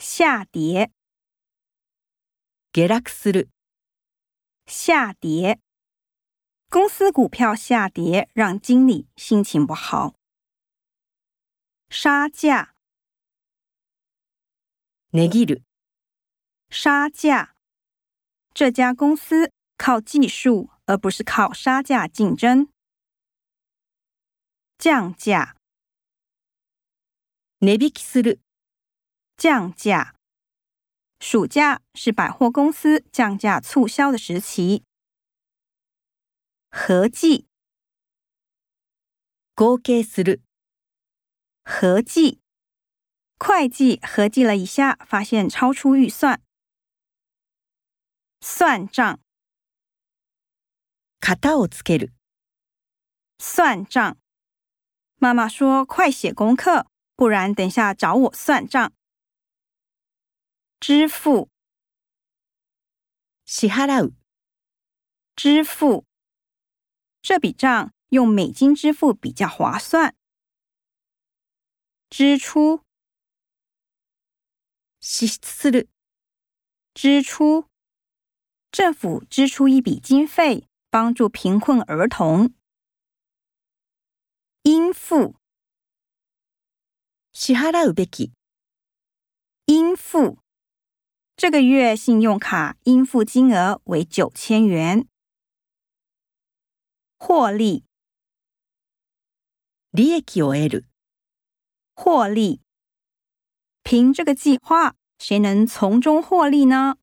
下跌，下落する、下跌。公司股票下跌，让经理心情不好。杀价，値切る、杀价。这家公司靠技术，而不是靠杀价竞争。降价，値引きする、 降价。暑假是百货公司降价促销的时期。合计，合計する、合计。会计合计了一下，发现超出预算。算账，型をつける、算账。妈妈说：“快写功课，不然等下找我算账。” 支付，支払う、支付。这笔账用美金支付比较划算。支出，支出する、支出。政府支出一笔经费，帮助贫困儿童。应付，支払うべき、应付。 这个月信用卡应付金额为九千元。获利，利益を得る、获利。凭这个计划，谁能从中获利呢？